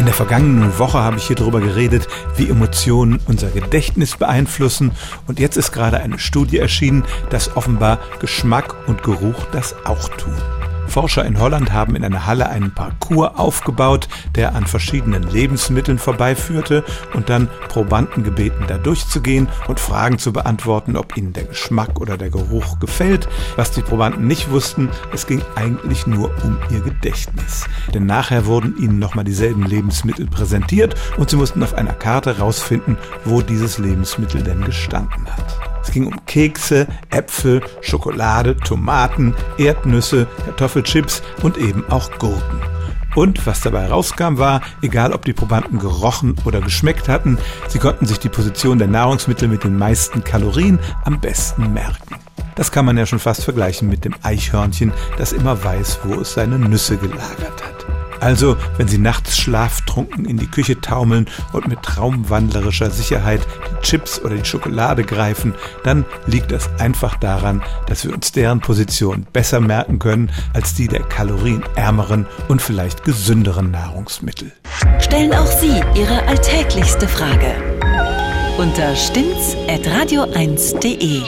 In der vergangenen Woche habe ich hier darüber geredet, wie Emotionen unser Gedächtnis beeinflussen. Und jetzt ist gerade eine Studie erschienen, dass offenbar Geschmack und Geruch das auch tun. Forscher in Holland haben in einer Halle einen Parcours aufgebaut, der an verschiedenen Lebensmitteln vorbeiführte und dann Probanden gebeten, da durchzugehen und Fragen zu beantworten, ob ihnen der Geschmack oder der Geruch gefällt. Was die Probanden nicht wussten, es ging eigentlich nur um ihr Gedächtnis. Denn nachher wurden ihnen nochmal dieselben Lebensmittel präsentiert und sie mussten auf einer Karte rausfinden, wo dieses Lebensmittel denn gestanden hat. Es ging um Kekse, Äpfel, Schokolade, Tomaten, Erdnüsse, Kartoffelchips und eben auch Gurken. Und was dabei rauskam war, egal ob die Probanden gerochen oder geschmeckt hatten, sie konnten sich die Position der Nahrungsmittel mit den meisten Kalorien am besten merken. Das kann man ja schon fast vergleichen mit dem Eichhörnchen, das immer weiß, wo es seine Nüsse gelagert hat. Also, wenn Sie nachts schlaftrunken in die Küche taumeln und mit traumwandlerischer Sicherheit die Chips oder die Schokolade greifen, dann liegt das einfach daran, dass wir uns deren Position besser merken können als die der kalorienärmeren und vielleicht gesünderen Nahrungsmittel. Stellen auch Sie Ihre alltäglichste Frage unter stimmtz.radio1.de.